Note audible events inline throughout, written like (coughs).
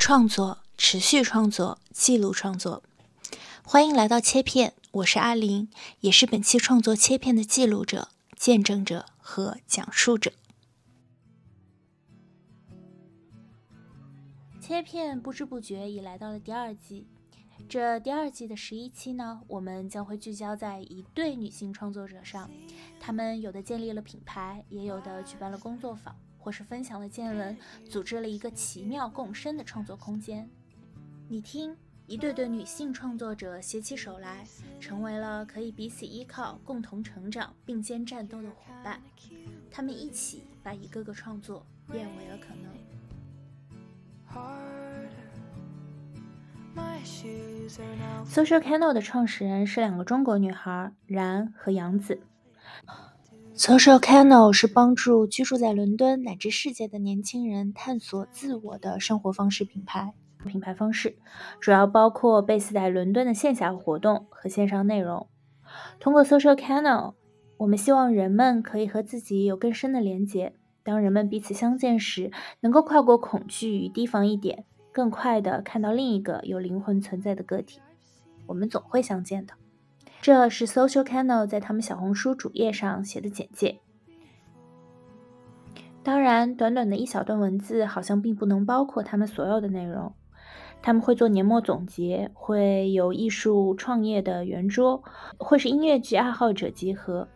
创作、持续创作、记录创作。欢迎来到切片，我是阿林，也是本期创作切片的记录者、见证者和讲述者。切片不知不觉已来到了第二季。这第二季的十一期呢，我们将会聚焦在一对女性创作者上，她们有的建立了品牌，也有的举办了工作坊。或是分享了见闻，组织了一个奇妙共生的创作空间。你听，一对对女性创作者携起手来，成为了可以彼此依靠、共同成长、并肩战斗的伙伴。他们一起把一个个创作变为了可能。Social Canal 的创始人是两个中国女孩，然和杨子。Social Canal 是帮助居住在伦敦乃至世界的年轻人探索自我的生活方式品牌。品牌方式主要包括贝斯在伦敦的线下活动和线上内容。通过 Social Canal，我们希望人们可以和自己有更深的连接。当人们彼此相见时，能够跨过恐惧与提防一点，更快地看到另一个有灵魂存在的个体。我们总会相见的。这是 Social Canal 在他们小红书主页上写的简介。当然，短短的一小段文字好像并不能包括他们所有的内容。他们会做年末总结，会有艺术创业的圆桌，会是音乐剧爱好者集合、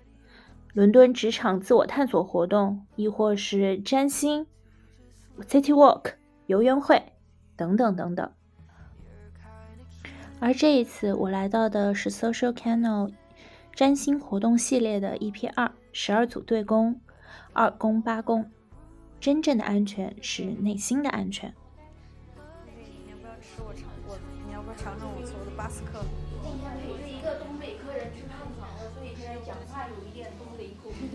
伦敦职场自我探索活动，亦或是占星、City Walk、游园会等等等等。而这一次，我来到的是 Social Canal 占星活动系列的 EP 二，十二组对宫，二宫八宫。真正的安全是内心的安全。你要不要吃我尝过的？你要不要尝尝我做的巴斯克？你看，我是一个东北客人吃汉堡的，所以现在讲话有一点东北口音。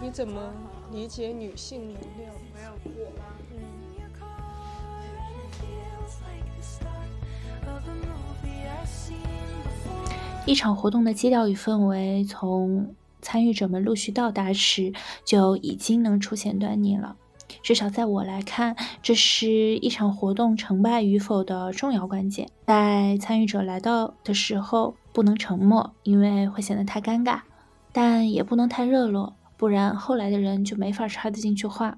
你怎么理解女性能量？没有我吗？一场活动的基调与氛围，从参与者们陆续到达时就已经能出现端倪了。至少在我来看，这是一场活动成败与否的重要关键。在参与者来到的时候，不能沉默，因为会显得太尴尬；但也不能太热络。不然，后来的人就没法插得进去话。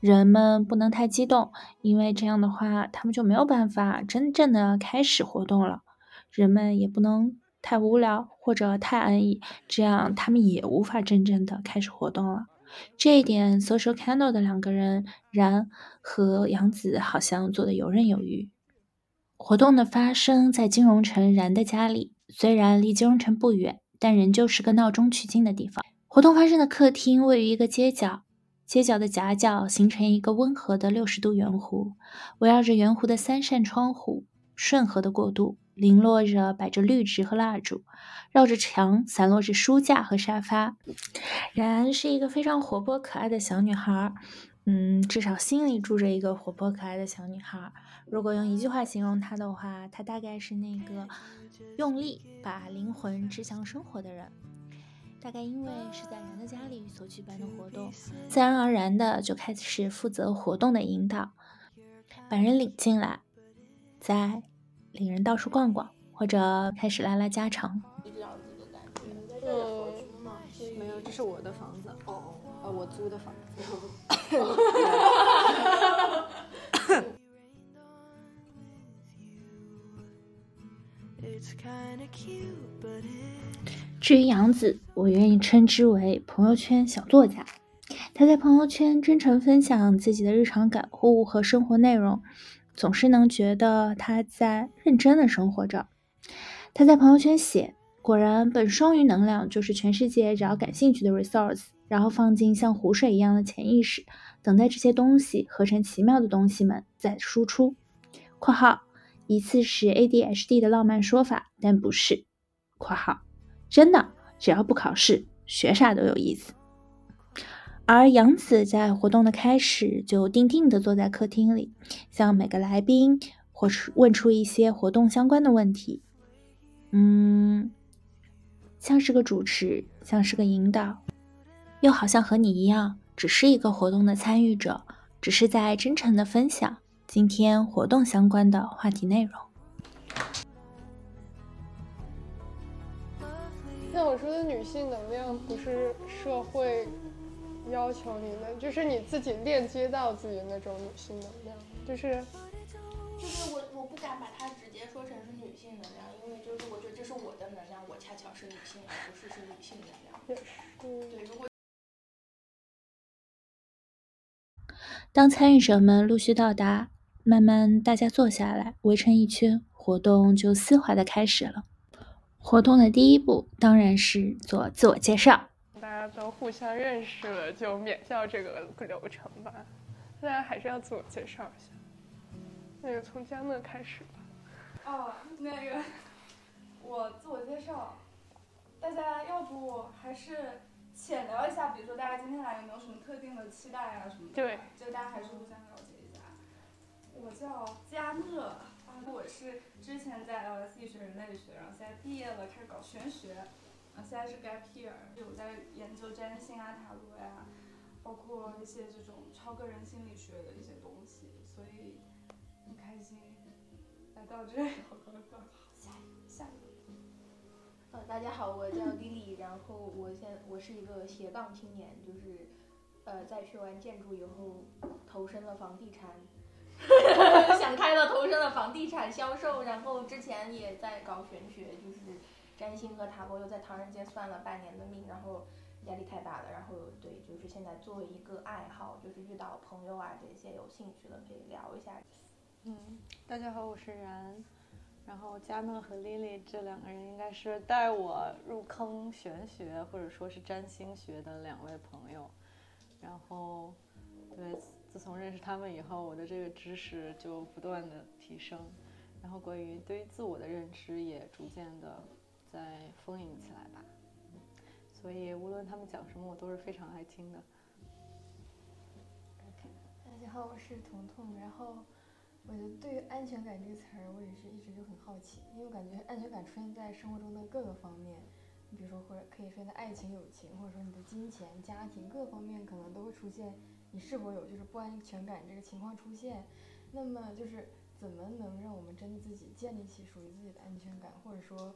人们不能太激动，因为这样的话，他们就没有办法真正的开始活动了。人们也不能太无聊或者太安逸，这样他们也无法真正的开始活动了。这一点，Social Candle 的两个人然和杨子好像做的游刃有余。活动的发生在金融城然的家里，虽然离金融城不远，但仍旧是个闹中取静的地方。活动发生的客厅位于一个街角，街角的夹角形成一个温和的六十度圆弧，围绕着圆弧的三扇窗户顺和的过渡，零落着摆着绿植和蜡烛，绕着墙散落着书架和沙发。然是一个非常活泼可爱的小女孩，嗯，至少心里住着一个活泼可爱的小女孩。如果用一句话形容她的话，她大概是那个用力把灵魂指向生活的人。大概因为是在人的家里所举办的活动，自然而然的就开始负责活动的引导，把人领进来，再领人到处逛逛，或者开始拉拉家常。嗯，没有，这是我的房子。哦，呃，我租的房子。至于杨子，我愿意称之为朋友圈小作家。他在朋友圈真诚分享自己的日常感悟和生活内容，总是能觉得他在认真的生活着。他在朋友圈写：“果然，本双鱼能量就是全世界只要感兴趣的 resource，然后放进像湖水一样的潜意识，等待这些东西合成奇妙的东西们再输出。”（括号一次是 ADHD 的浪漫说法，但不是。）（括号）真的，只要不考试，学啥都有意思。而杨子在活动的开始就定定地坐在客厅里，向每个来宾或是问出一些活动相关的问题。嗯，像是个主持，像是个引导，又好像和你一样，只是一个活动的参与者，只是在真诚的分享今天活动相关的话题内容。那我说的女性能量不是社会要求你的，就是你自己链接到自己的那种女性能量，就是就是我我不敢把它直接说成是女性能量，因为就是我觉得这是我的能量，我恰巧是女性，而不是是女性能量。对，如果当参与者们陆续到达，慢慢大家坐下来，围成一圈，活动就丝滑的开始了。活动的第一步当然是做自我介绍。大家都互相认识了，就免掉这个流程吧。大家还是要自我介绍一下。那就从江乐开始吧。哦，那个，我自我介绍，大家要不还是浅聊一下，比如说大家今天来有没有什么特定的期待啊什么的？对，就大家还是互相了解一下。我叫佳乐，啊，我是之前在 LSE 学人类学，然后现在毕业了，开始搞玄学，然后现在是 gap year，有在研究占星啊、塔罗呀、包括一些这种超个人心理学的一些东西，所以很开心来到这里。大家好，我叫 Lily，然后我现我是一个斜杠青年，就是呃在学完建筑以后投身了房地产，(laughs) 想开了投身了房地产销售，然后之前也在搞玄学，就是占星和塔罗，又在唐人街算了半年的命，然后压力太大了，然后对，就是现在做一个爱好，就是遇到朋友啊这些有兴趣的可以聊一下。嗯，大家好，我是然。然后佳乐和 Lily 这两个人应该是带我入坑玄学或者说是占星学的两位朋友。然后，对，自从认识他们以后，我的这个知识就不断的提升，然后关于对于自我的认知也逐渐的在丰盈起来吧。所以无论他们讲什么，我都是非常爱听的。大家好，我是彤彤。然后，我觉得对于安全感这个词儿，我也是一直就很好奇，因为我感觉安全感出现在生活中的各个方面，你比如说或者可以出现在爱情、友情，或者说你的金钱、家庭各方面，可能都会出现你是否有就是不安全感这个情况出现。那么就是怎么能让我们真的自己建立起属于自己的安全感，或者说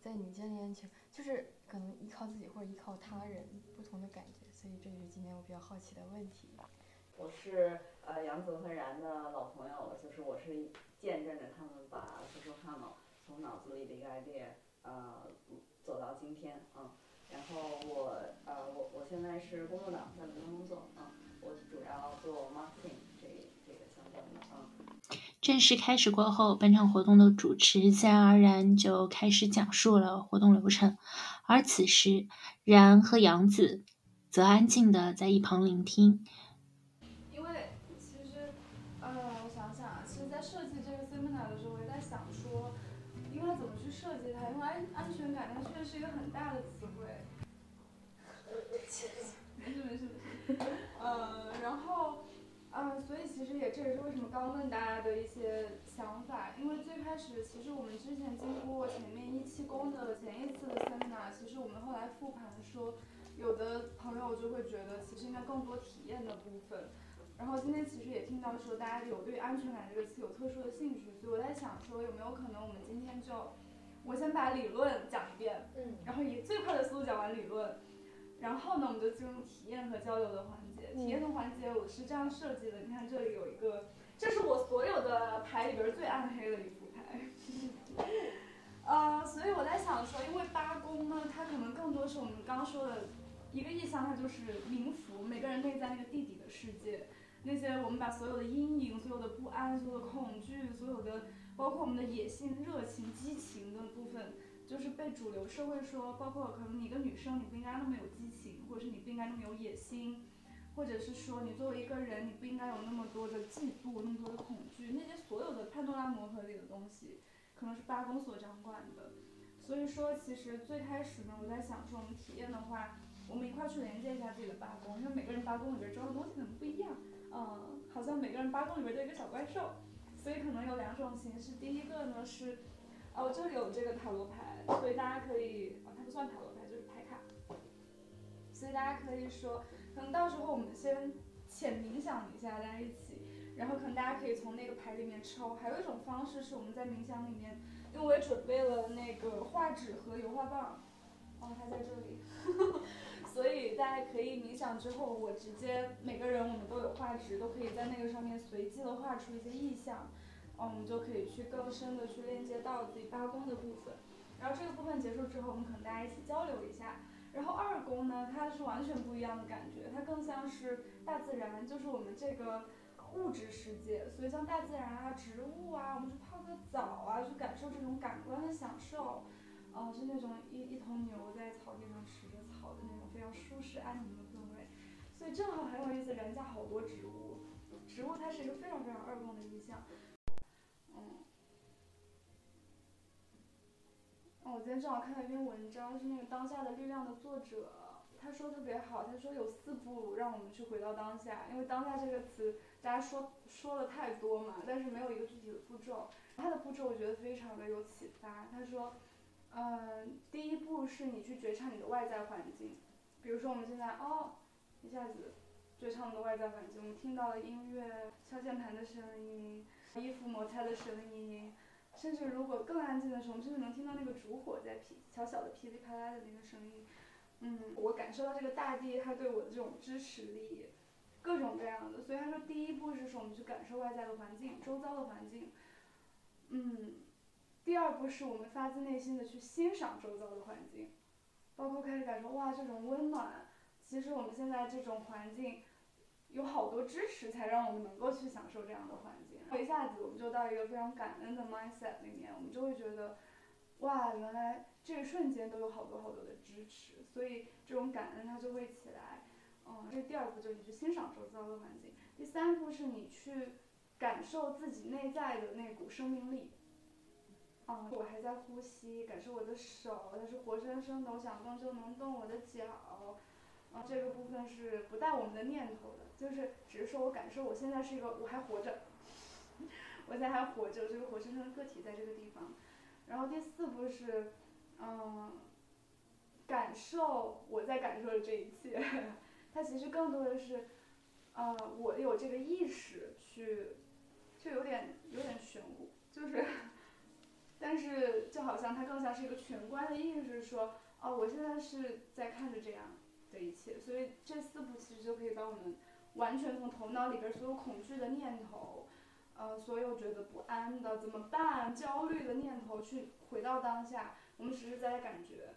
在你建立安全，就是可能依靠自己或者依靠他人不同的感觉。所以这也是今天我比较好奇的问题。我是呃杨泽和然的老朋友了，就是我是见证着他们把 social channel 从脑子里的一个 idea 呃走到今天啊、然后我呃我我现在是工作党在伦敦工作啊、我主要做 marketing 这这个相关的啊、正式开始过后，本场活动的主持自然而然就开始讲述了活动流程，而此时，然和杨子则安静的在一旁聆听。这也是为什么刚问大家的一些想法，因为最开始其实我们之前经过前面一期公的前一次的 seminar，其实我们后来复盘说。有的朋友就会觉得，其实应该更多体验的部分。然后今天其实也听到说，大家有对安全感这个词有特殊的兴趣，所以我在想说，有没有可能我们今天就，我先把理论讲一遍，嗯，然后以最快的速度讲完理论，然后呢，我们就进入体验和交流的环体验的环节我是这样设计的，你看这里有一个，这是我所有的牌里边最暗黑的一副牌。(laughs) 呃，所以我在想说，因为八宫呢，它可能更多是我们刚刚说的。一个意象，它就是冥府，每个人内在那个地底的世界，那些我们把所有的阴影、所有的不安、所有的恐惧、所有的包括我们的野性、热情、激情的部分，就是被主流社会说，包括可能你一个女生，你不应该那么有激情，或者是你不应该那么有野心，或者是说你作为一个人，你不应该有那么多的嫉妒、那么多的恐惧，那些所有的潘多拉魔盒里的东西，可能是八宫所掌管的。所以说，其实最开始呢，我在想说，我们体验的话。我们一块去连接一下自己的八宫，因为每个人八宫里边装的东西可能不一样，嗯，好像每个人八宫里边都有一个小怪兽，所以可能有两种形式。第一个呢是，哦，这里有这个塔罗牌，所以大家可以，哦，它不算塔罗牌，就是牌卡。所以大家可以说，可能到时候我们先浅冥想一下，大家一起，然后可能大家可以从那个牌里面抽。还有一种方式是我们在冥想里面，因为我也准备了那个画纸和油画棒，哦，它在这里，(laughs) 所以大家可以冥想之后，我直接每个人我们都有画纸，都可以在那个上面随机的画出一些意象，哦，我们就可以去更深的去链接到自己八宫的部分。然后这个部分结束之后，我们可能大家一起交流一下。然后二宫呢，它是完全不一样的感觉，它更像是大自然，就是我们这个物质世界。所以像大自然啊、植物啊，我们去泡个澡啊，去感受这种感官的享受。嗯、是那种一一头牛在草地上吃着草的那种非常舒适安宁的氛围。所以正好很有意思，人家好多植物，植物它是一个非常非常二宫的意象。嗯。我今天正好看到一篇文章，是那个《当下的力量》的作者，他说特别好，他说有四步让我们去回到当下，因为当下这个词大家说说了太多嘛，但是没有一个具体的步骤。他的步骤我觉得非常的有启发。他说，嗯，第一步是你去觉察你的外在环境，比如说我们现在哦，一下子觉察我们的外在环境，我们听到了音乐、敲键盘的声音、衣服摩擦的声音。甚至如果更安静的时候，甚至能听到那个烛火在噼小小的噼里啪啦的那个声音。嗯，我感受到这个大地它对我的这种支持力，各种各样的。所以他说第一步是我们去感受外在的环境，周遭的环境。嗯，第二步是我们发自内心的去欣赏周遭的环境，包括开始感受哇这种温暖。其实我们现在这种环境有好多支持，才让我们能够去享受这样的环境。一下子我们就到一个非常感恩的 mindset 里面，我们就会觉得，哇，原来这个瞬间都有好多好多的支持，所以这种感恩它就会起来。嗯，这第二步，就是你去欣赏周遭的环境。第三步是你去感受自己内在的那股生命力。啊、我还在呼吸，感受我的手，它是活生生的，我想动就能动，我的脚。啊，这个部分是不带我们的念头的，就是只是说我感受我现在是一个，我还活着。(laughs) 我现在还活着，这个活生生的个体在这个地方。然后第四步是，嗯，感受我在感受的这一切。它其实更多的是，呃，我有这个意识去，就有点有点玄乎，就是，但是就好像它更像是一个全观的意识，说，哦，我现在是在看着这样的一切。所以这四步其实就可以把我们完全从头脑里边所有恐惧的念头。呃，所有觉得不安的怎么办、焦虑的念头，去回到当下，我们实实在在感觉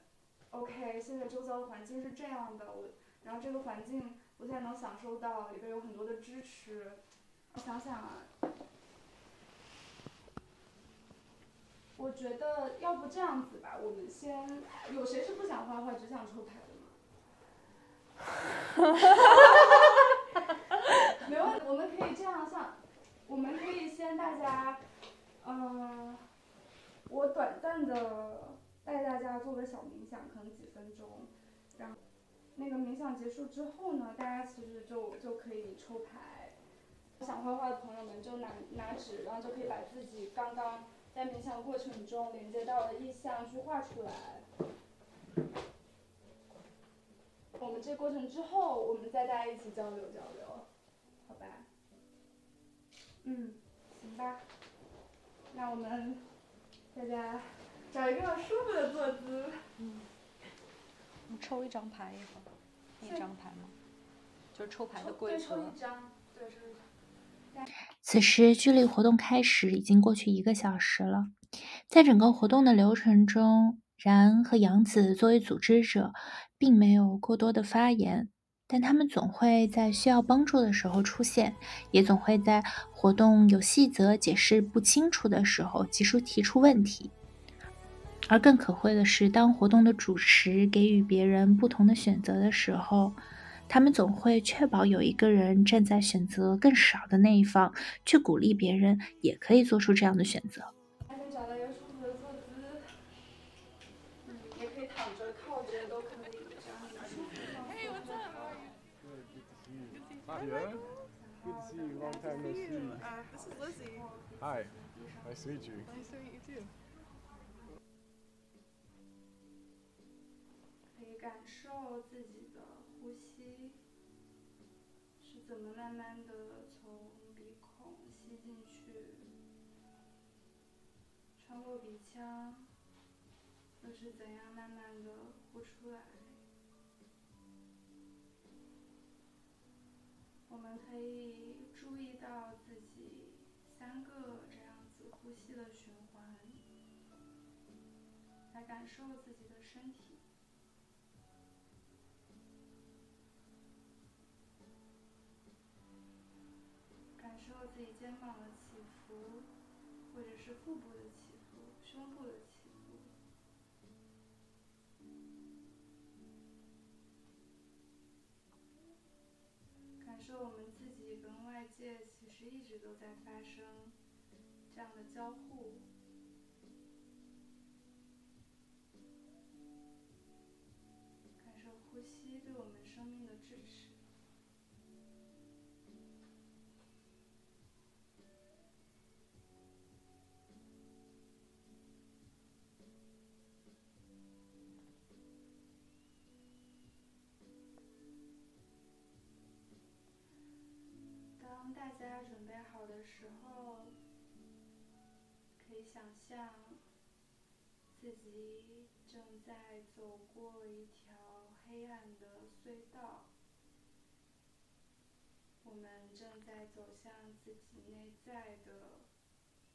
，OK，现在周遭的环境是这样的，我，然后这个环境我现在能享受到，里边有很多的支持。我想想啊，我觉得要不这样子吧，我们先，有谁是不想画画，只想抽牌的吗？(laughs) 没问题，我们可以这样像。我们可以先大家，嗯，我短暂的带大家做个小冥想，可能几分钟，然后那个冥想结束之后呢，大家其实就就可以抽牌。想画画的朋友们就拿拿纸，然后就可以把自己刚刚在冥想过程中连接到的意象去画出来。我们这过程之后，我们再大家一起交流交流，好吧？嗯，行吧，那我们大家找一个舒服的坐姿。嗯，你抽一张牌一会儿，一张牌吗？就是抽牌的规对，抽则一。张，对，抽一张。此时，距离活动开始已经过去一个小时了。在整个活动的流程中，然和杨子作为组织者，并没有过多的发言，但他们总会在需要帮助的时候出现，也总会在活动有细则解释不清楚的时候及时提出问题。而更可贵的是，当活动的主持给予别人不同的选择的时候，他们总会确保有一个人站在选择更少的那一方，去鼓励别人也可以做出这样的选择。还能找到一个舒服的坐姿，嗯，也可以躺着、靠着都可以，这样很舒服。Hey, what's up? Good to see you. Long time no see. Uh, this is Lizzie. Hi. Nice to meet you. Nice to meet you too. 可以感受自己的呼吸是怎么慢慢的从鼻孔吸进去，穿过鼻腔，又是怎样慢慢的呼出来。们可以注意到自己三个这样子呼吸的循环，来感受自己的身体。就我们自己跟外界其实一直都在发生这样的交互。时候，可以想象自己正在走过一条黑暗的隧道，我们正在走向自己内在的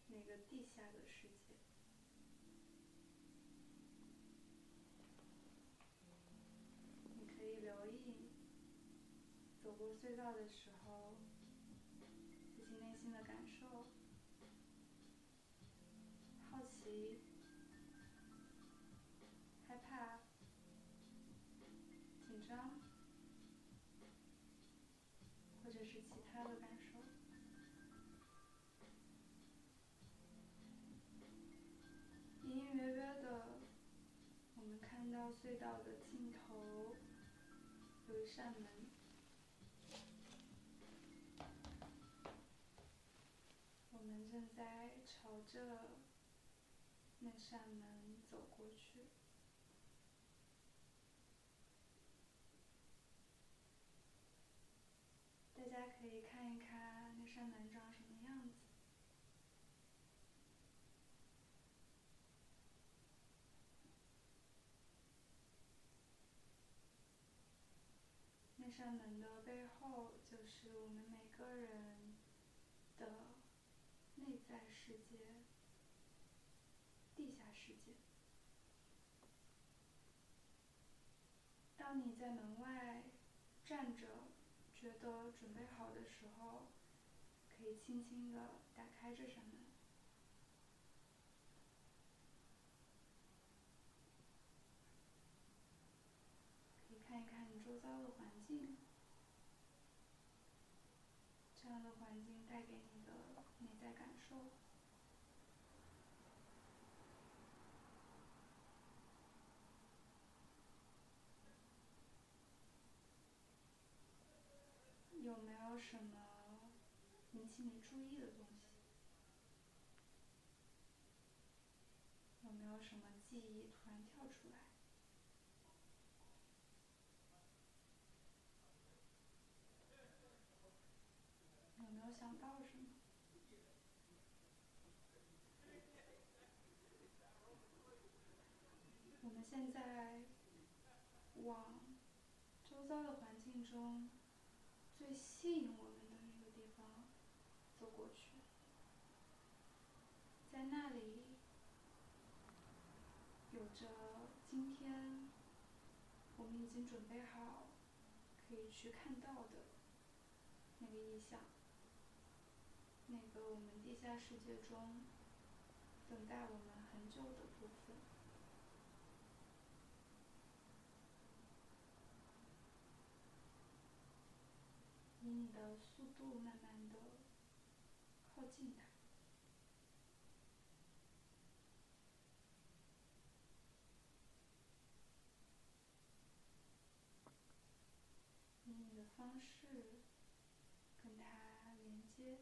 那个地下的世界。你可以留意走过隧道的时候。害怕、紧张，或者是其他的感受。隐隐约约的，我们看到隧道的尽头有一扇门。我们正在朝着那扇门走过去。大家可以看一看那扇门长什么样子。那扇门的背后，就是我们每个人的内在世界、地下世界。当你在门外站着，觉得准备好的时候，可以轻轻的打开这扇门。可以看一看你周遭的环境，这样的环境带给你的内在感受。有什么引起你注意的东西？有没有什么记忆突然跳出来？有没有想到什么？我们现在往周遭的环境中最吸引我们的那个地方走过去，在那里有着今天我们已经准备好可以去看到的那个意象，那个我们地下世界中等待我们很久的部分。以你的速度慢慢的靠近他。以你的方式跟它连接。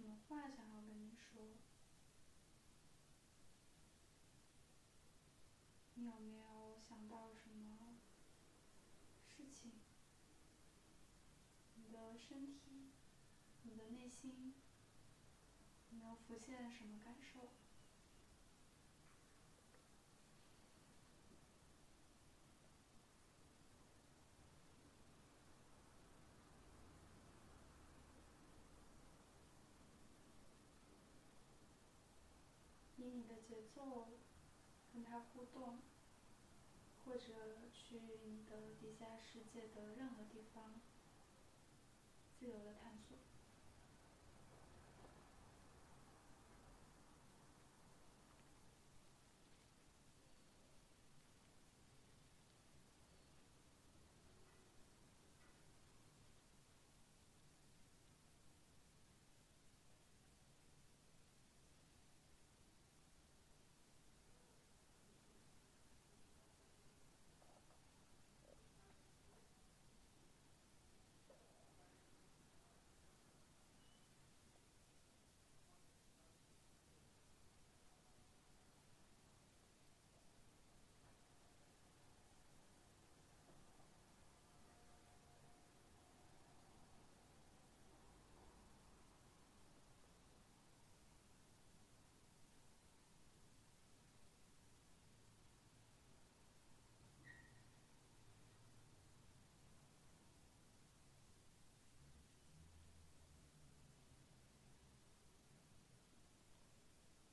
么话想要跟你说？你有没有想到什么事情？你的身体，你的内心，有没有浮现什么感受？以你的节奏跟他互动，或者去你的地下世界的任何地方，自由的探索。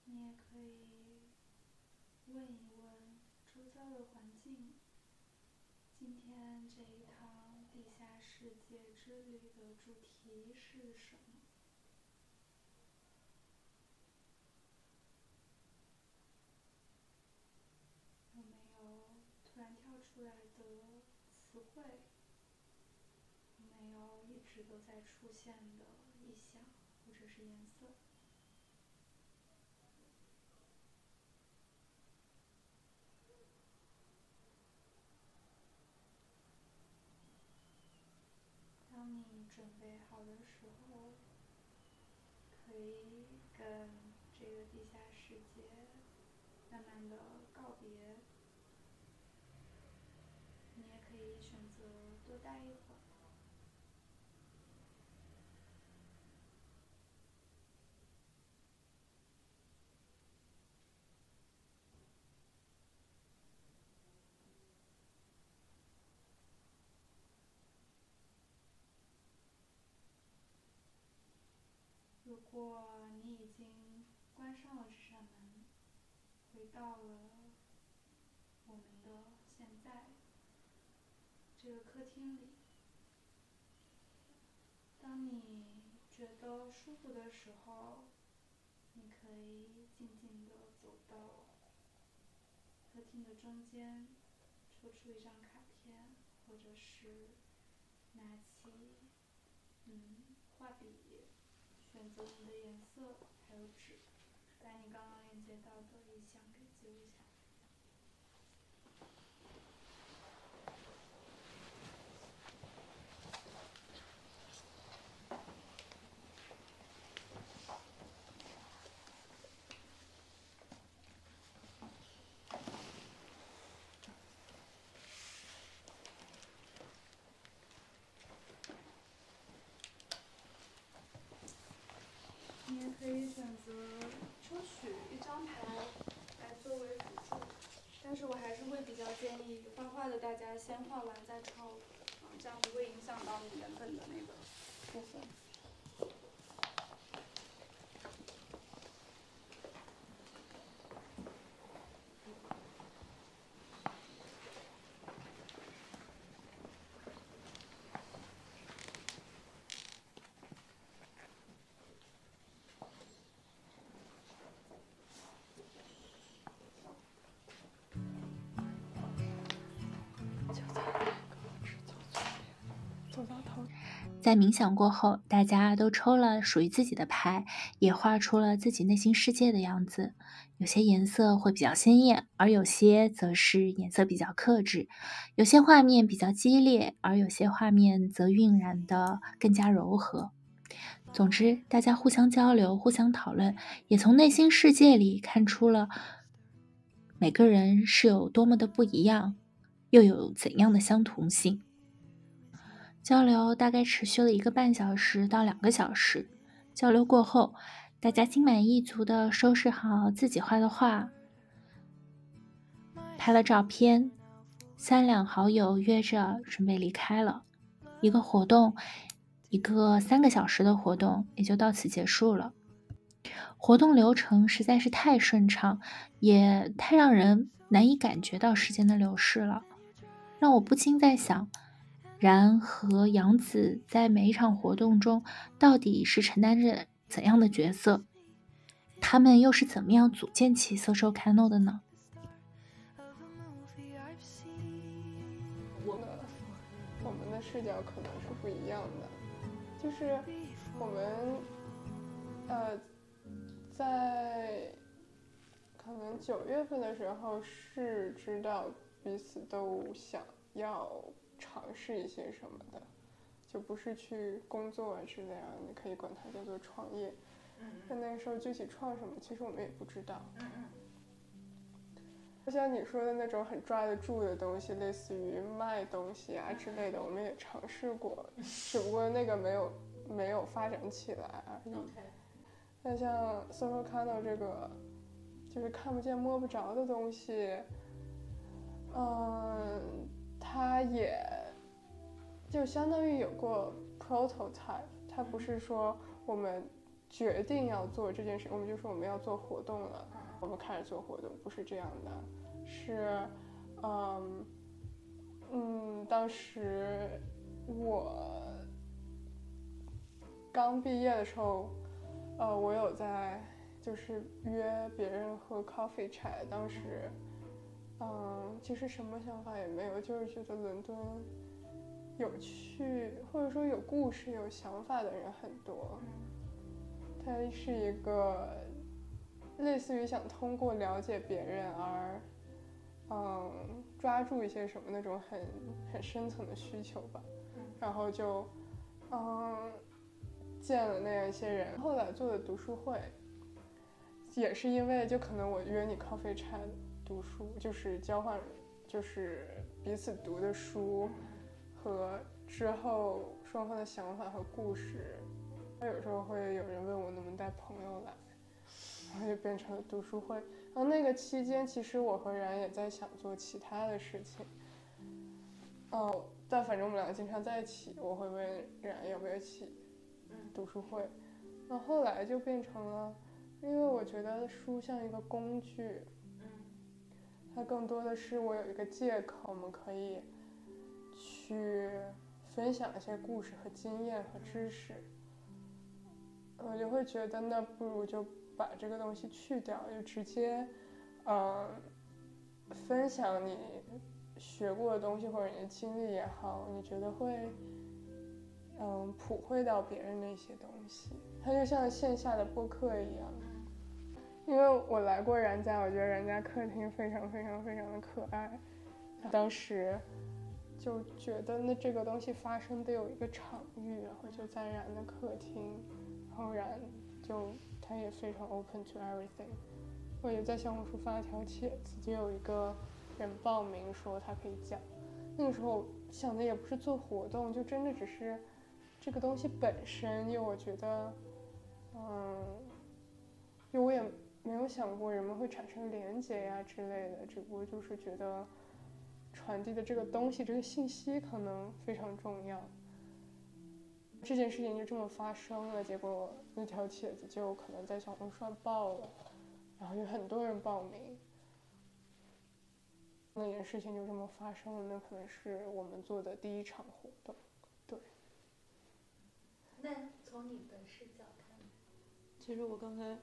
你也可以问一问周遭的环境，今天这一趟地下世界之旅的主题是什么？有没有突然跳出来的词汇？有没有一直都在出现的意象或者是颜色？当你准备好的时候，可以跟这个地下世界慢慢的告别。你也可以选择多待一会儿。如果你已经关上了这扇门，回到了我们的现在这个客厅里，当你觉得舒服的时候，你可以静静的走到客厅的中间，抽出一张卡片，或者是拿起嗯画笔。选择你的颜色，还有纸，把你刚刚链接到的意象给记录下来。你也可以选择抽取一张牌来作为辅助，但是我还是会比较建议画画的大大家先画完再抄，这样不会影响到你原本的那个部分。在冥想过后，大家都抽了属于自己的牌，也画出了自己内心世界的样子。有些颜色会比较鲜艳，而有些则是颜色比较克制；有些画面比较激烈，而有些画面则晕染的更加柔和。总之，大家互相交流、互相讨论，也从内心世界里看出了每个人是有多么的不一样，又有怎样的相同性。交流大概持续了一个半小时到两个小时。交流过后，大家心满意足的收拾好自己画的画，拍了照片，三两好友约着准备离开了。一个活动，一个三个小时的活动也就到此结束了。活动流程实在是太顺畅，也太让人难以感觉到时间的流逝了，让我不禁在想。然和杨子在每一场活动中到底是承担着怎样的角色？他们又是怎么样组建起 Social Cano 的呢？我们我们的视角可能是不一样的，就是我们呃在可能九月份的时候是知道彼此都想要。尝试一些什么的，就不是去工作啊之类啊，你可以管它叫做创业。但那个时候具体创什么，其实我们也不知道。就像你说的那种很抓得住的东西，类似于卖东西啊之类的，我们也尝试过，只不过那个没有没有发展起来而已。那像 Social Cano 这个，就是看不见摸不着的东西，嗯。它也就相当于有过 prototype，它不是说我们决定要做这件事，我们就说我们要做活动了，我们开始做活动，不是这样的，是，嗯，嗯，当时我刚毕业的时候，呃，我有在就是约别人喝 coffee chat，当时。其实什么想法也没有，就是觉得伦敦有趣，或者说有故事、有想法的人很多。它是一个类似于想通过了解别人而，嗯，抓住一些什么那种很很深层的需求吧。然后就，嗯，见了那样一些人。后来做的读书会，也是因为就可能我约你 coffee chat。读书就是交换，就是彼此读的书，和之后双方的想法和故事。那有时候会有人问我能不能带朋友来，然后就变成了读书会。然后那个期间，其实我和然也在想做其他的事情。哦，但反正我们两个经常在一起，我会问然要不要一起读书会。那后来就变成了，因为我觉得书像一个工具。它更多的是我有一个借口，我们可以去分享一些故事和经验和知识。我就会觉得，那不如就把这个东西去掉，就直接，嗯，分享你学过的东西或者你的经历也好，你觉得会，嗯，普惠到别人的一些东西。它就像线下的播客一样。因为我来过然家，我觉得然家客厅非常非常非常的可爱。他当时就觉得那这个东西发生得有一个场域，然后就在然的客厅，然后然就他也非常 open to everything。我也在小红书发了条帖子，就有一个人报名说他可以讲。那个时候想的也不是做活动，就真的只是这个东西本身，因为我觉得，嗯，因为我也。没有想过人们会产生连结呀之类的，只不过就是觉得传递的这个东西、这个信息可能非常重要。这件事情就这么发生了，结果那条帖子就可能在小红书上爆了，然后有很多人报名，那件事情就这么发生了。那可能是我们做的第一场活动，对。那从你的视角看，其实我刚才。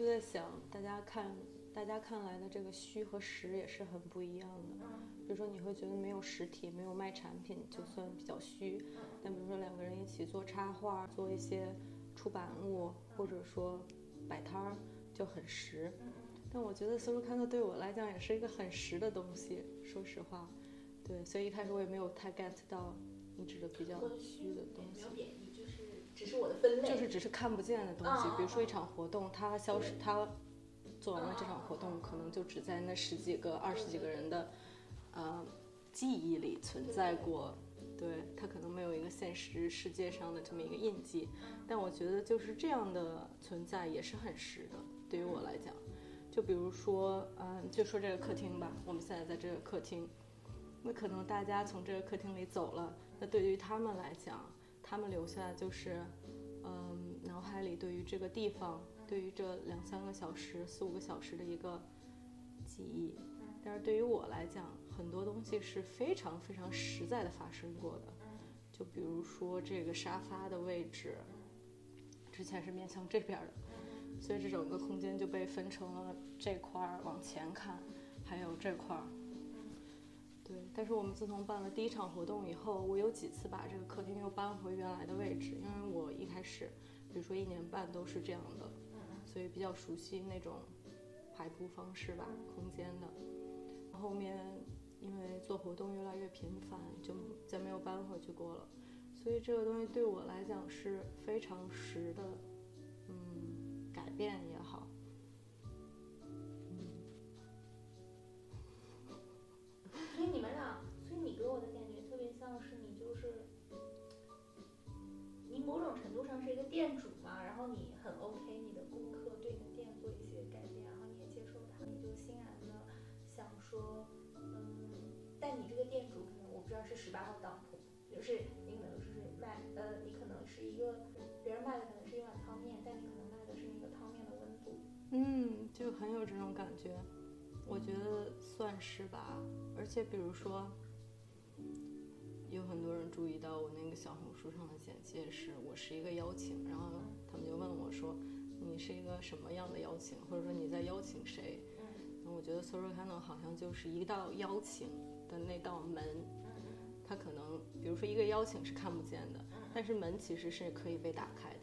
就在想，大家看，大家看来的这个虚和实也是很不一样的。比如说，你会觉得没有实体，没有卖产品，就算比较虚。但比如说，两个人一起做插画，做一些出版物，或者说摆摊儿，就很实。但我觉得 social c a n 对我来讲也是一个很实的东西。说实话，对，所以一开始我也没有太 get 到你指的比较虚的东西。只是我的分类。只是看不见的东西，比如说一场活动，它消失，它做完了这场活动，可能就只在那十几个、二十几个人的呃记忆里存在过。对，它可能没有一个现实世界上的这么一个印记，但我觉得就是这样的存在也是很实的。对于我来讲，就比如说，嗯，就说这个客厅吧，我们现在在这个客厅，那可能大家从这个客厅里走了，那对于他们来讲，他们留下就是，嗯，脑海里对于这个地方，对于这两三个小时、四五个小时的一个记忆。但是对于我来讲，很多东西是非常非常实在的发生过的。就比如说这个沙发的位置，之前是面向这边的，所以这整个空间就被分成了这块儿往前看，还有这块儿。对，但是我们自从办了第一场活动以后，我有几次把这个客厅又搬回原来的位置，因为我一开始，比如说一年半都是这样的，所以比较熟悉那种排布方式吧，空间的。后面因为做活动越来越频繁，就再没有搬回去过了，所以这个东西对我来讲是非常实的，嗯，改变很有这种感觉，我觉得算是吧。而且比如说，有很多人注意到我那个小红书上的简介是我是一个邀请，然后他们就问我说，你是一个什么样的邀请，或者说你在邀请谁？嗯我觉得 social channel 好像就是一道邀请的那道门，它可能比如说一个邀请是看不见的，但是门其实是可以被打开的。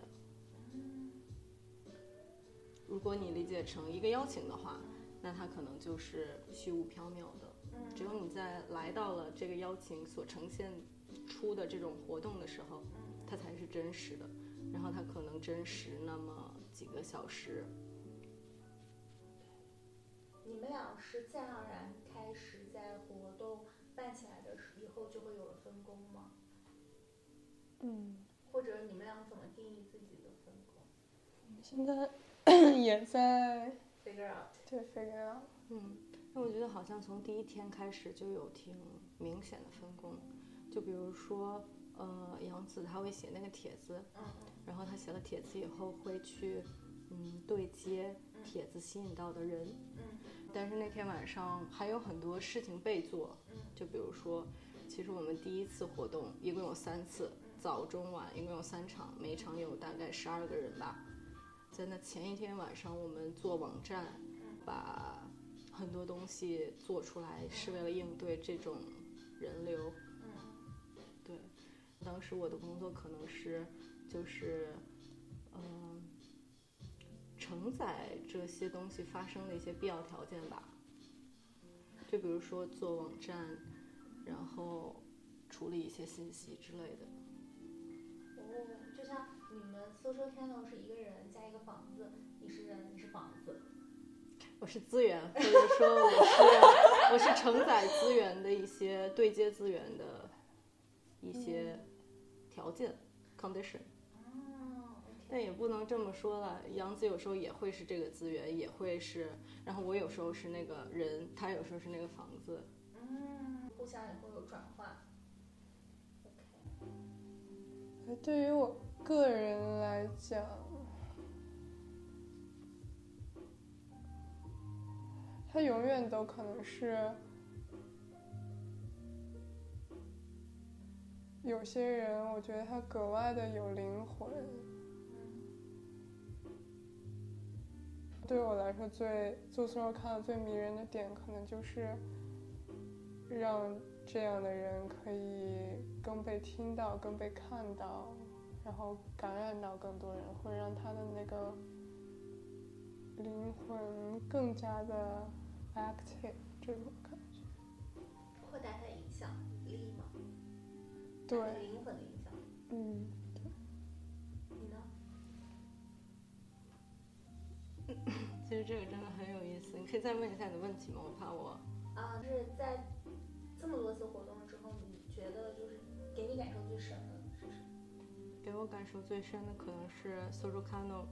如果你理解成一个邀请的话，那它可能就是虚无缥缈的。只有你在来到了这个邀请所呈现出的这种活动的时候，它才是真实的。然后它可能真实那么几个小时。你们俩是自然而然开始在活动办起来的时以后就会有了分工吗？嗯，或者你们俩怎么定义自己的分工现在 (coughs) 也在？Figure out。对 figure out。嗯，那我觉得好像从第一天开始就有挺明显的分工，就比如说，呃，杨子他会写那个帖子，然后他写了帖子以后会去，嗯，对接帖子吸引到的人，但是那天晚上还有很多事情被做，就比如说，其实我们第一次活动一共有三次，早中晚一共有三场，每场有大概十二个人吧。在那前一天晚上，我们做网站，把很多东西做出来，是为了应对这种人流。对，当时我的工作可能是，就是，嗯、承载这些东西发生的一些必要条件吧。就比如说做网站，然后处理一些信息之类的。你们 social channel 是一个人加一个房子，你是人，你是房子。我是资源，或者说我是我是承载资源的一些对接资源的一些条件、condition。哦但也不能这么说了，杨子有时候也会是这个资源，也会是，然后我有时候是那个人，他有时候是那个房子。嗯，互相也会有转换。OK。对于我个人来讲，他永远都可能是有些人，我觉得他格外的有灵魂。对我来说，最做 solo 看的最迷人的点，可能就是让这样的人可以更被听到、更被看到，然后感染到更多人会让他的那个灵魂更加的 active 这种感觉。扩大他的影响力吗？对灵魂的影响嗯 (laughs) 其实这个真的很有意思你可以再问一下你的问题吗？我怕我啊就是在这么多次活动之后你觉得就是给你感受最深的给我感受最深的可能是 Social Cano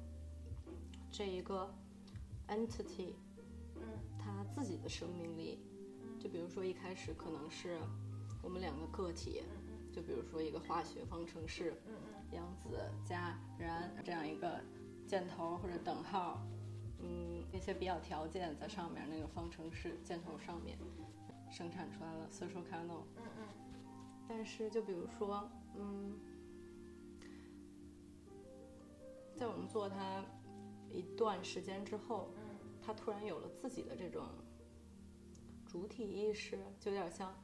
这一个 entity，嗯它自己的生命力。就比如说一开始可能是我们两个个体，就比如说一个化学方程式，杨子加然这样一个箭头或者等号，嗯，那些比较条件在上面那个方程式箭头上面生产出来了 social cano。嗯嗯但是就比如说，嗯，在我们做它一段时间之后，嗯它突然有了自己的这种主体意识，就有点像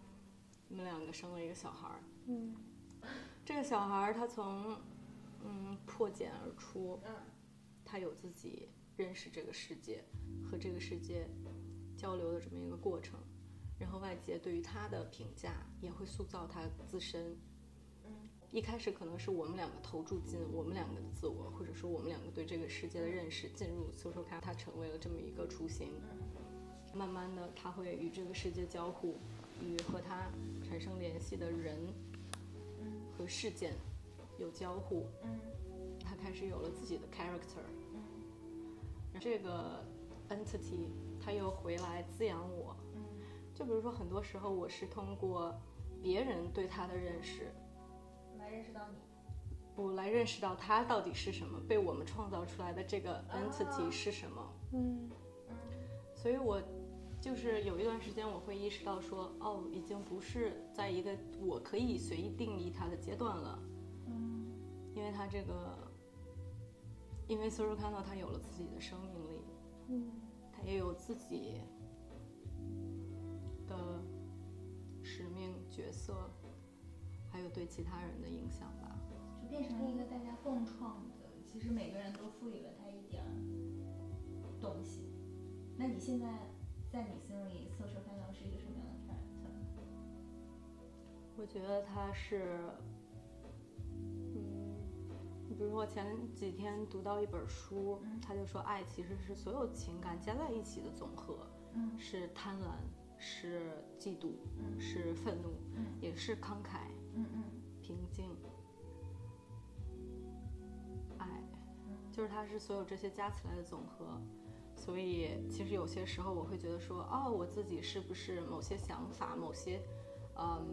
你们两个生了一个小孩儿，嗯这个小孩儿他从嗯破茧而出，嗯他有自己认识这个世界和这个世界交流的这么一个过程，然后外界对于他的评价也会塑造他自身。嗯一开始可能是我们两个投注进我们两个的自我，或者说我们两个对这个世界的认识进入 social c a 它成为了这么一个雏形。慢慢的，他会与这个世界交互，与和他产生联系的人嗯和事件有交互，嗯他开始有了自己的 character。嗯这个 entity 它又回来滋养我。嗯就比如说，很多时候我是通过别人对他的认识，来认识到你。不来认识到他到底是什么，被我们创造出来的这个 entity 是什么。嗯。嗯所以我就是有一段时间，我会意识到说，哦，已经不是在一个我可以随意定义它的阶段了，嗯。因为它这个，因为 Social Cano 它有了自己的生命力，嗯。它也有自己的使命角色，还有对其他人的影响吧。就变成了一个大家共创的，其实每个人都赋予了他一点儿东西。那你现在在你心里，social c a n 是一个什么样的 character？我觉得它是，嗯，你比如说我前几天读到一本书，嗯他就说爱其实是所有情感加在一起的总和，嗯是贪婪，是嫉妒，嗯是愤怒，嗯也是慷慨、就是它是所有这些加起来的总和。所以其实有些时候我会觉得说，哦，我自己是不是某些想法、某些嗯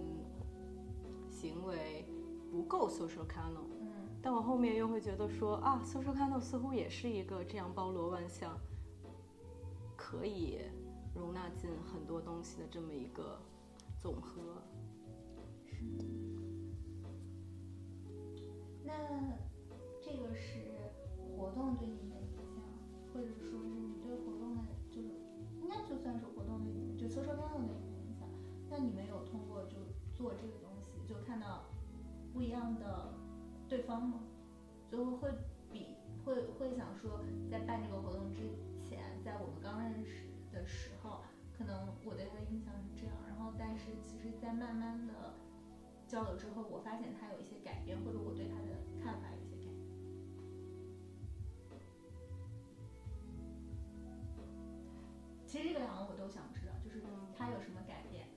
行为不够 social cano？嗯但我后面又会觉得说，啊，social cano 似乎也是一个这样包罗万象，可以容纳进很多东西的这么一个总和。那这个是活动对你的影响，或者说是你对活动的，就是应该就算是活动对你，就 social c a n 的影响。那你们有通过就做这个东西，就看到不一样的对方吗？就会比会会想说，在办这个活动之前，在我们刚认识的时候，可能我对他的印象是这样，然后但是其实，在慢慢的交流之后，我发现他有一些改变，或者我对他的看法其实这个两个我都想知道，就是他有什么改变，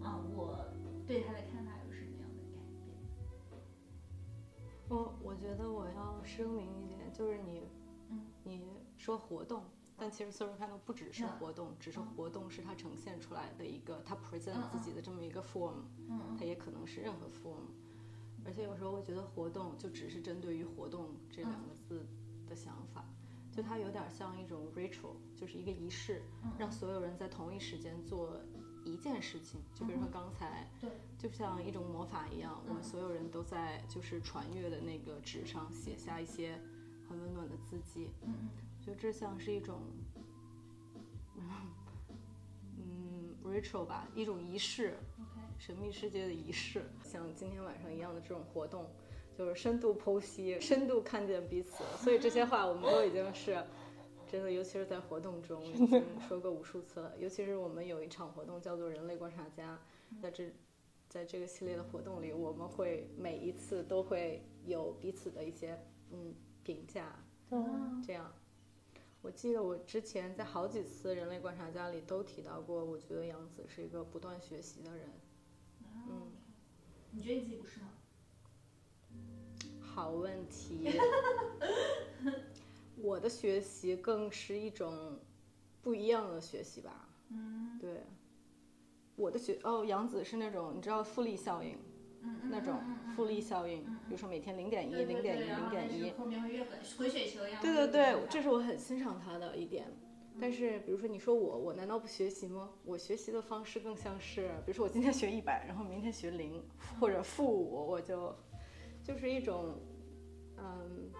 啊，我对他的看法有什么样的改变？我我觉得我要声明一点，就是你，嗯。你说活动，但其实 social cano 不只是嗯。活动，只是嗯。活动是它呈现出来的一个，它 present 嗯自己的这么一个 form，嗯它也可能是任何 form，而且有时候我觉得活动就只是针对于活动这两个字的想法，就它有点像一种 ritual，就是一个仪式，嗯让所有人在同一时间做一件事情，就比如说刚才。对，就像一种魔法一样，我们所有人都在就是传阅的那个纸上写下一些很温暖的字迹。嗯嗯我觉得这像是一种，嗯，ritual 吧，一种仪式，，OK，神秘世界的仪式，像今天晚上一样的这种活动，就是深度剖析，深度看见彼此。所以这些话我们都已经是。真的，尤其是在活动中已经说过无数次了。尤其是我们有一场活动叫做“人类观察家”，在这，在这个系列的活动里，我们会每一次都会有彼此的一些嗯评价，嗯这样，我记得我之前在好几次人类观察家里都提到过，我觉得杨子是一个不断学习的人。嗯，你觉得你自己不是吗？好问题。(laughs) 我的学习更是一种不一样的学习吧。嗯对，我的学哦，杨子是那种你知道复利效应嗯那种复利效应，比如说每天零点一、零点一、零点一。后面会越滚回雪球一样。对对对，这是我很欣赏他的一点。但是，比如说你说我，我难道不学习吗？我学习的方式更像是，比如说我今天学一百，然后明天学零或者负五，我就就是一种，嗯，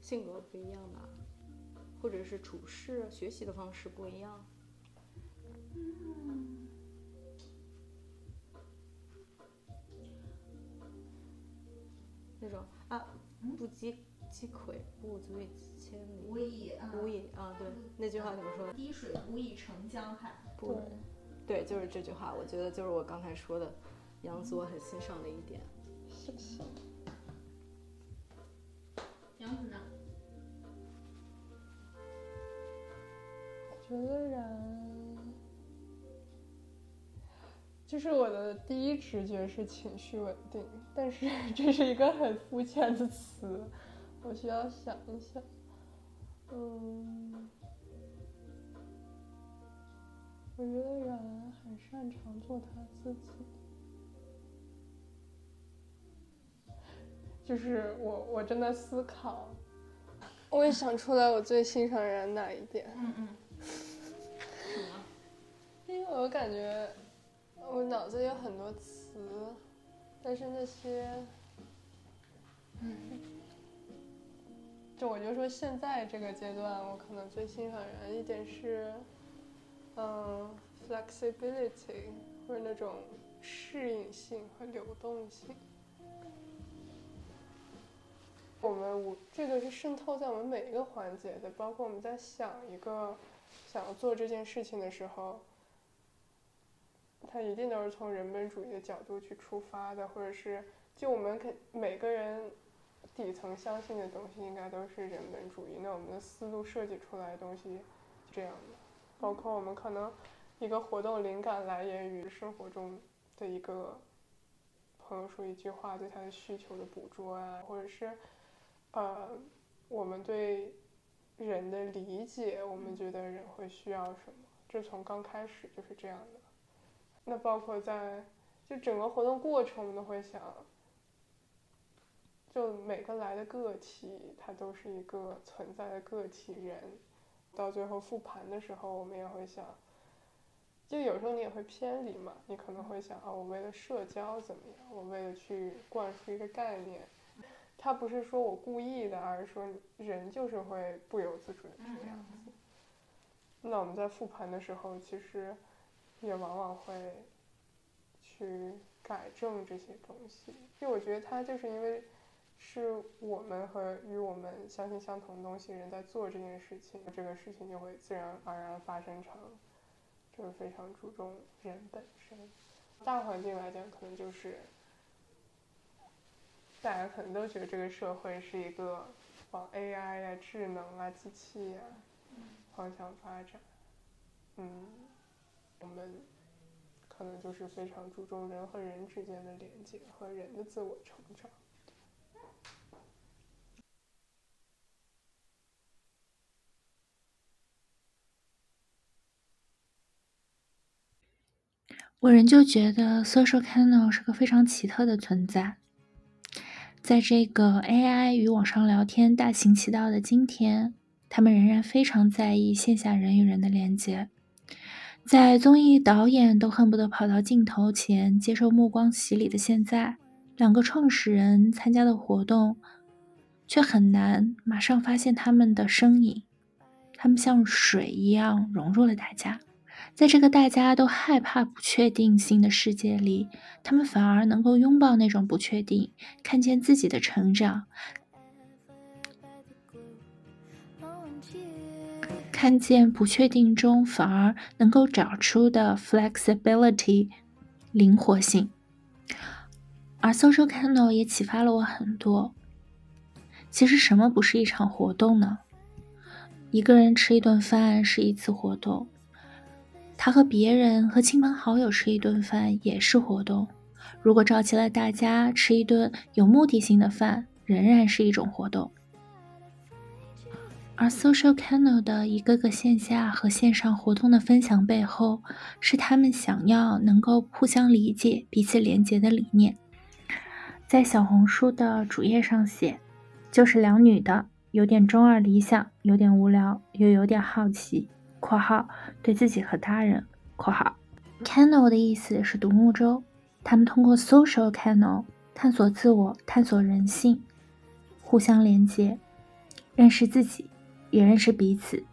性格不一样吧，或者是处事学习的方式不一样。那种啊，不积积跬步，足以千里。无以啊无以啊，对，那句话怎么说？滴水不以成江海。不，对，就是这句话。我觉得就是我刚才说的，杨子我很欣赏的一点。谢谢。杨子呢？觉得然，就是我的第一直觉是情绪稳定，但是 (laughs) 这是一个很肤浅的词，我需要想一想。嗯，我觉得然很擅长做他自己，就是我我正在思考，我也想出来我最欣赏人哪一点。嗯嗯。(laughs) 因为我感觉我脑子里有很多词，但是那些，嗯，(laughs) 就我就说现在这个阶段，我可能最欣赏人一点是，嗯，flexibility 或者那种适应性和流动性。我们无这个是渗透在我们每一个环节的，包括我们在想一个想要做这件事情的时候。它一定都是从人本主义的角度去出发的，或者是就我们肯每个人底层相信的东西，应该都是人本主义。那我们的思路设计出来的东西这样的，包括我们可能一个活动灵感来源于生活中的一个朋友说一句话对他的需求的捕捉啊，或者是呃我们对人的理解，我们觉得人会需要什么，这从刚开始就是这样的。那包括在就整个活动过程，我们都会想，就每个来的个体，他都是一个存在的个体人。到最后复盘的时候，我们也会想，就有时候你也会偏离嘛，你可能会想啊，我为了社交怎么样？我为了去灌输一个概念，他不是说我故意的，而是说人就是会不由自主的这个样子。那我们在复盘的时候，其实。也往往会去改正这些东西，因为我觉得他就是因为是我们和与我们相信相同的东西人在做这件事情，这个事情就会自然而然发生成，就是非常注重人本身。大环境来讲，可能就是大家可能都觉得这个社会是一个往 AI 呀、智能啊、机器呀方向发展，嗯。我们可能就是非常注重人和人之间的连接和人的自我成长。我仍旧觉得 social channel 是个非常奇特的存在。在这个 AI 与网上聊天大行其道的今天，他们仍然非常在意线下人与人的连接。在综艺导演都恨不得跑到镜头前接受目光洗礼的现在，两个创始人参加的活动，却很难马上发现他们的身影。他们像水一样融入了大家，在这个大家都害怕不确定性的世界里，他们反而能够拥抱那种不确定，看见自己的成长。看见不确定中，反而能够找出的 flexibility 灵活性，而 social channel 也启发了我很多。其实什么不是一场活动呢？一个人吃一顿饭是一次活动，他和别人和亲朋好友吃一顿饭也是活动。如果召集了大家吃一顿有目的性的饭，仍然是一种活动。而 social channel 的一个个线下和线上活动的分享背后，是他们想要能够互相理解、彼此连接的理念。在小红书的主页上写，就是两女的，有点中二理想，有点无聊，又有点好奇（括号对自己和他人）（括号 channel 的意思是独木舟）。他们通过 social channel 探索自我，探索人性，互相连接，认识自己。也认识彼此，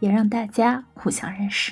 也让大家互相认识。